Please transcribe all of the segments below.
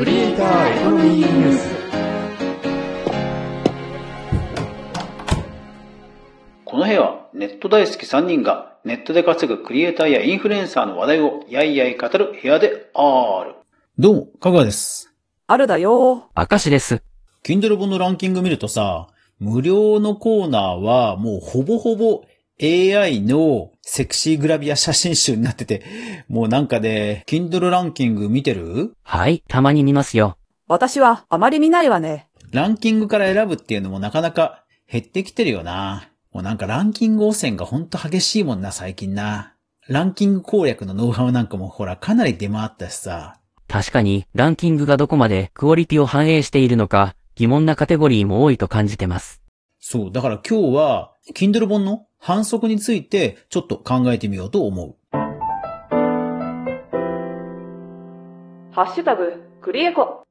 クリエイターエコノミーニュースこの部屋はネット大好き3人がネットで稼ぐクリエイターやインフルエンサーの話題をやいやい語る部屋である。どうも、かがです。あるだよ明石です。Kindle 本のランキング見るとさ、無料のコーナーはもうほぼほぼ AI のセクシーグラビア写真集になってて、もうなんかね、Kindle ランキング見てる？はい、たまに見ますよ。私はあまり見ないわね。ランキングから選ぶっていうのもなかなか減ってきてるよな。もうなんかランキング汚染がほんと激しいもんな、最近な。ランキング攻略のノウハウなんかもほらかなり出回ったしさ。確かに、ランキングがどこまでクオリティを反映しているのか、疑問なカテゴリーも多いと感じてます。そう、だから今日は、Kindle 本の反則についてちょっと考えてみようと思う。ハッシュタグ、クリエコ。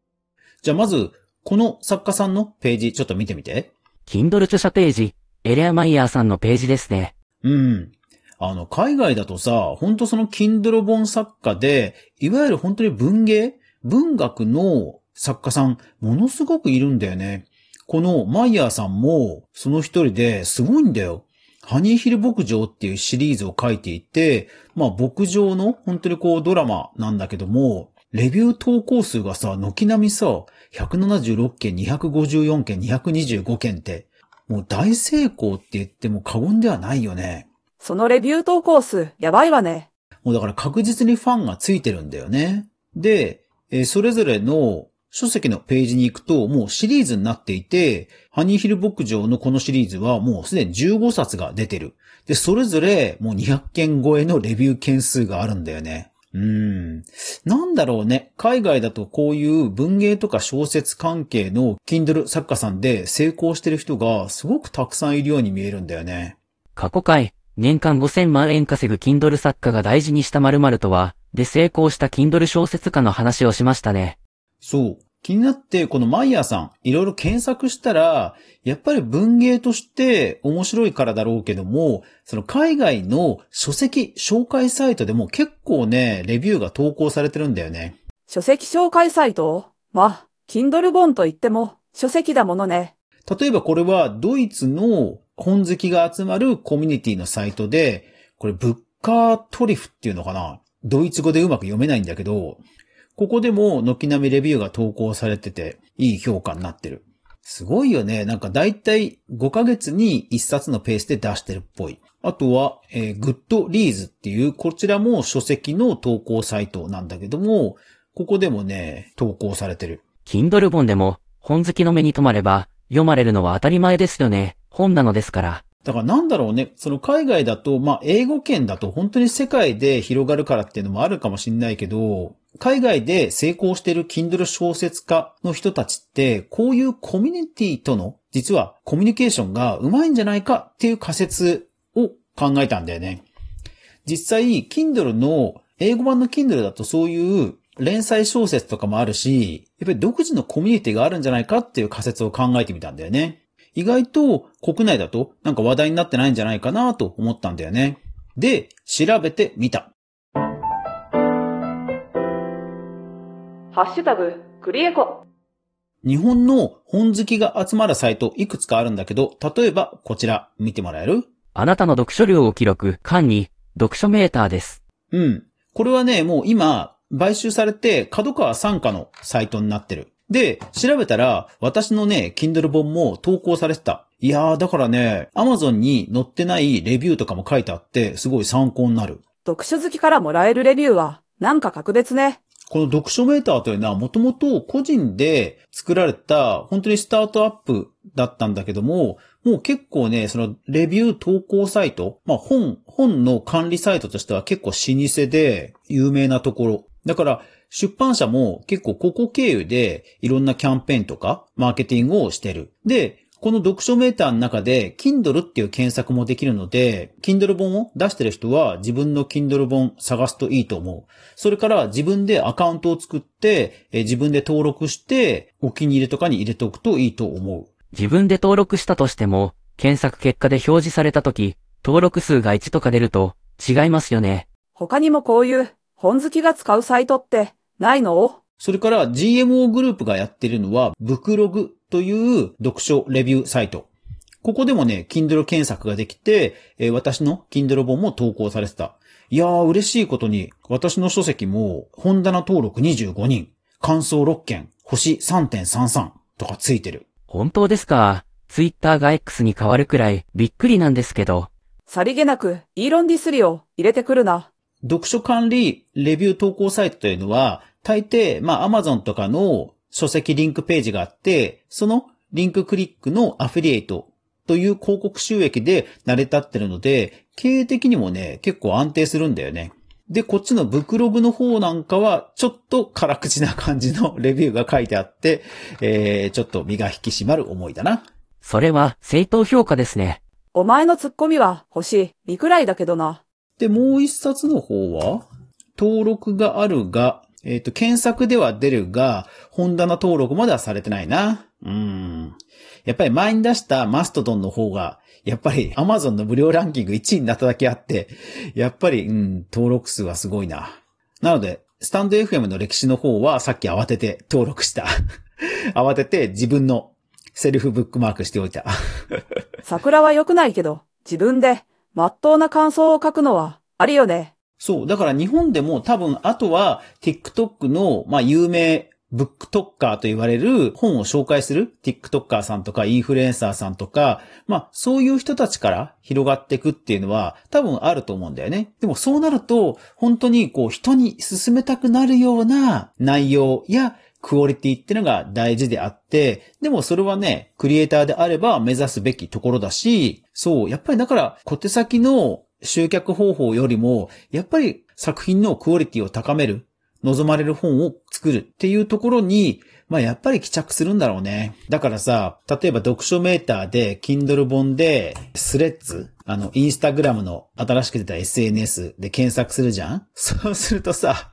じゃあまず、この作家さんのページちょっと見てみて。Kindle 著者ページ、エレアマイヤーさんのページですね。うん。あの、海外だとさ、本当その Kindle 本作家で、いわゆる本当に文芸文学の作家さん、ものすごくいるんだよね。このマイヤーさんも、その一人ですごいんだよ。ハニーヒル牧場っていうシリーズを書いていて、まあ牧場の本当にこうドラマなんだけども、レビュー投稿数がさ、軒並みさ、176件、254件、225件って、もう大成功って言っても過言ではないよね。そのレビュー投稿数、やばいわね。もうだから確実にファンがついてるんだよね。で、えーそれぞれの書籍のページに行くと、もうシリーズになっていて、ハニーヒル牧場のこのシリーズはもうすでに15冊が出てる。で、それぞれもう200件超えのレビュー件数があるんだよね。うん。なんだろうね。海外だとこういう文芸とか小説関係の Kindle 作家さんで成功してる人がすごくたくさんいるように見えるんだよね。過去回、年間5000万円稼ぐ Kindle 作家が大事にした〇〇とは、で成功した Kindle 小説家の話をしましたね。そう。気になって、このマイヤーさん、いろいろ検索したら、やっぱり文芸として面白いからだろうけども、その海外の書籍紹介サイトでも結構ね、レビューが投稿されてるんだよね。書籍紹介サイト？まあ、Kindle 本といっても、書籍だものね。例えばこれはドイツの本好きが集まるコミュニティのサイトで、これブッカートリフっていうのかな？ドイツ語でうまく読めないんだけど、ここでも軒並みレビューが投稿されてて、いい評価になってる。すごいよね。なんかだいたい5ヶ月に1冊のペースで出してるっぽい。あとは、えー、 Goodreads っていう、こちらも書籍の投稿サイトなんだけども、ここでもね、投稿されてる。Kindle 本でも、本好きの目に留まれば、読まれるのは当たり前ですよね。本なのですから。だからなんだろうね、その海外だと、まあ英語圏だと本当に世界で広がるからっていうのもあるかもしれないけど、海外で成功してる Kindle 小説家の人たちって、こういうコミュニティとの、実はコミュニケーションがうまいんじゃないかっていう仮説を考えたんだよね。実際、Kindle の、英語版の Kindle だとそういう連載小説とかもあるし、やっぱり独自のコミュニティがあるんじゃないかっていう仮説を考えてみたんだよね。意外と国内だとなんか話題になってないんじゃないかなと思ったんだよね。で、調べてみた。ハッシュタグ、クリエコ。日本の本好きが集まるサイトいくつかあるんだけど、例えばこちら見てもらえる？あなたの読書量を記録、間に、読書メーターです。うん。これはね、もう今、買収されて、角川参加のサイトになってる。で、調べたら、私のね、Kindle 本も投稿されてた。いやー、だからね、Amazon に載ってないレビューとかも書いてあって、すごい参考になる。読書好きからもらえるレビューは、なんか格別ね。この読書メーターというのはもともと個人で作られた本当にスタートアップだったんだけども、もう結構ね、そのレビュー投稿サイト、まあ本、本の管理サイトとしては結構老舗で有名なところ。だから出版社も結構ここ経由でいろんなキャンペーンとかマーケティングをしてる。で、この読書メーターの中で Kindle っていう検索もできるので、Kindle 本を出してる人は自分の Kindle 本探すといいと思う。それから自分でアカウントを作って、えー自分で登録して、お気に入りとかに入れておくといいと思う。自分で登録したとしても、検索結果で表示されたとき、登録数が1とか出ると、違いますよね。他にもこういう、本好きが使うサイトって、ないの？それから GMO グループがやってるのは、ブクログという読書レビューサイト。ここでもね、Kindle 検索ができて、えー私の Kindle 本も投稿されてた。いやー、嬉しいことに、私の書籍も、本棚登録25人、感想6件、星3.33とかついてる。本当ですか？ツイッターが X に変わるくらいびっくりなんですけど。さりげなく、イーロンディスリを入れてくるな。読書管理レビュー投稿サイトというのは、大抵、まあ、Amazon とかの書籍リンクページがあって、そのリンククリックのアフィリエイトという広告収益で成り立ってるので、経営的にもね、結構安定するんだよね。で、こっちのブクログの方なんかは、ちょっと辛口な感じの レビューが書いてあって、えー、ちょっと身が引き締まる思いだな。それは正当評価ですね。お前のツッコミは星2くらいだけどな。で、もう一冊の方は、登録があるが、えっ、と、検索では出るが、本棚登録まではされてないな。うん。やっぱり前に出したマストドンの方が、やっぱり Amazon の無料ランキング1位になっただけあって、やっぱり、うん、登録数はすごいな。なので、スタンド FM の歴史の方はさっき慌てて登録した。慌てて自分のセルフブックマークしておいた。桜は良くないけど、自分で、まっとうな感想を書くのは、ありよね。そう。だから日本でも多分、あとは TikTok の、まあ、有名ブックトッカーと言われる本を紹介する TikToker さんとかインフルエンサーさんとか、まあ、そういう人たちから広がっていくっていうのは多分あると思うんだよね。でもそうなると、本当にこう人に勧めたくなるような内容やクオリティっていうのが大事であって、でもそれはね、クリエイターであれば目指すべきところだし、そう、やっぱりだから小手先の集客方法よりも、やっぱり作品のクオリティを高める、望まれる本を作るっていうところに、まあやっぱり帰着するんだろうね。だからさ、例えば読書メーターで、Kindle 本で、スレッズ、あの、インスタグラムの新しく出た SNS で検索するじゃん？そうするとさ、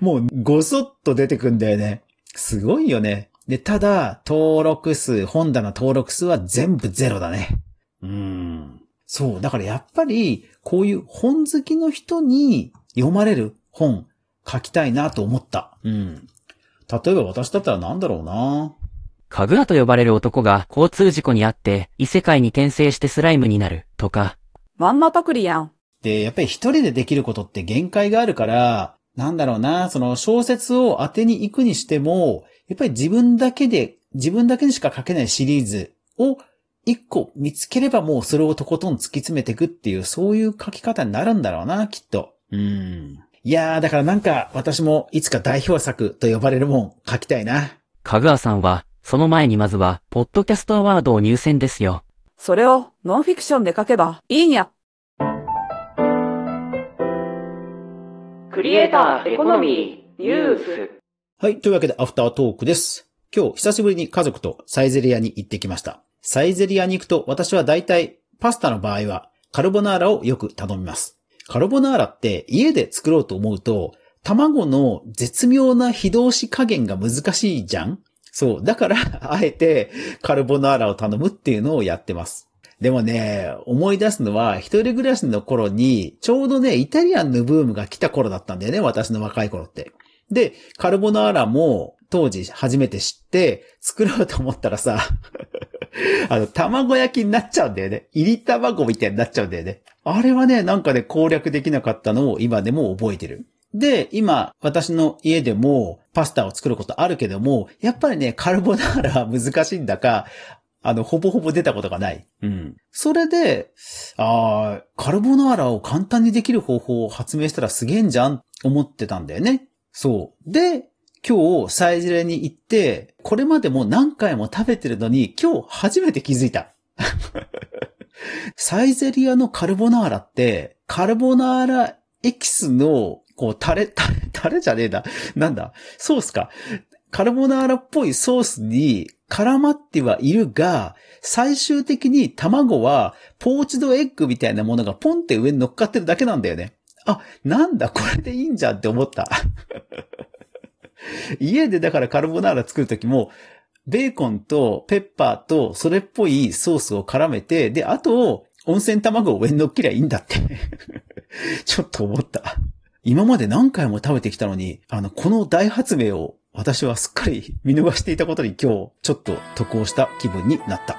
もうごそっと出てくんだよね。すごいよね。で、ただ、登録数、本棚登録数は全部ゼロだね。うーん。そう。だからやっぱり、こういう本好きの人に読まれる本書きたいなと思った。うん。例えば私だったらなんだろうな。かぐらと呼ばれる男が交通事故にあって異世界に転生してスライムになるとか、まんまパクリやん。で、やっぱり一人でできることって限界があるから、なんだろうな、その小説を当てに行くにしても、やっぱり自分だけで、自分だけにしか書けないシリーズを一個見つければもうそれをとことん突き詰めていくっていう、そういう書き方になるんだろうな、きっと。うん。いやー、だからなんか私もいつか代表作と呼ばれるもん書きたいな。かぐわさんは、その前にまずは、ポッドキャストアワードを入選ですよ。それをノンフィクションで書けばいいんや。クリエイターエコノミーニュース。はい。というわけで、アフタートークです。今日、久しぶりに家族とサイゼリアに行ってきました。サイゼリアに行くと、私は大体、パスタの場合は、カルボナーラをよく頼みます。カルボナーラって家で作ろうと思うと、卵の絶妙な非動詞加減が難しいじゃん？そう。だから、あえて、カルボナーラを頼むっていうのをやってます。でもね、思い出すのは、一人暮らしの頃に、ちょうどね、イタリアンのブームが来た頃だったんだよね、私の若い頃って。で、カルボナーラも当時初めて知って作ろうと思ったらさ、あの、卵焼きになっちゃうんだよね。入り卵みたいになっちゃうんだよね。あれはね、なんかね、攻略できなかったのを今でも覚えてる。で、今、私の家でもパスタを作ることあるけども、やっぱりね、カルボナーラは難しいんだか、あの、ほぼほぼ出たことがない。うん。それで、ああ、カルボナーラを簡単にできる方法を発明したらすげえんじゃん、思ってたんだよね。そう。で、今日、サイゼリヤに行って、これまでも何回も食べてるのに、今日初めて気づいた。サイゼリヤのカルボナーラって、カルボナーラエキスの、こう、タレ、タレ、タレじゃねえな。なんだ？ソースか。カルボナーラっぽいソースに絡まってはいるが、最終的に卵はポーチドエッグみたいなものがポンって上に乗っかってるだけなんだよね。あ、なんだ、これでいいんじゃんって思った。家でだからカルボナーラ作るときも、ベーコンとペッパーとそれっぽいソースを絡めて、で、あと、温泉卵を上に乗っけりゃいいんだって。ちょっと思った。今まで何回も食べてきたのに、あの、この大発明を私はすっかり見逃していたことに今日ちょっと得をした気分になった。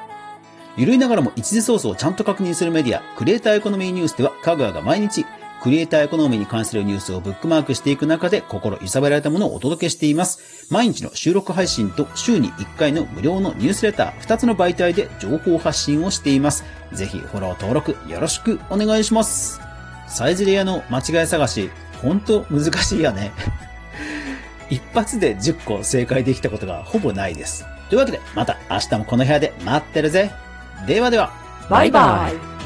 ゆるいながらも一時ソースをちゃんと確認するメディア、クリエイターエコノミーニュースでは、かぐわが毎日、クリエイターエコノミーに関するニュースをブックマークしていく中で心揺さぶられたものをお届けしています。毎日の収録配信と週に1回の無料のニュースレター2つの媒体で情報発信をしています。ぜひフォロー登録よろしくお願いします。サイズレアの間違い探し、ほんと難しいよね。一発で10個正解できたことがほぼないです。というわけで、また明日もこの部屋で待ってるぜ。ではでは。バイバイ。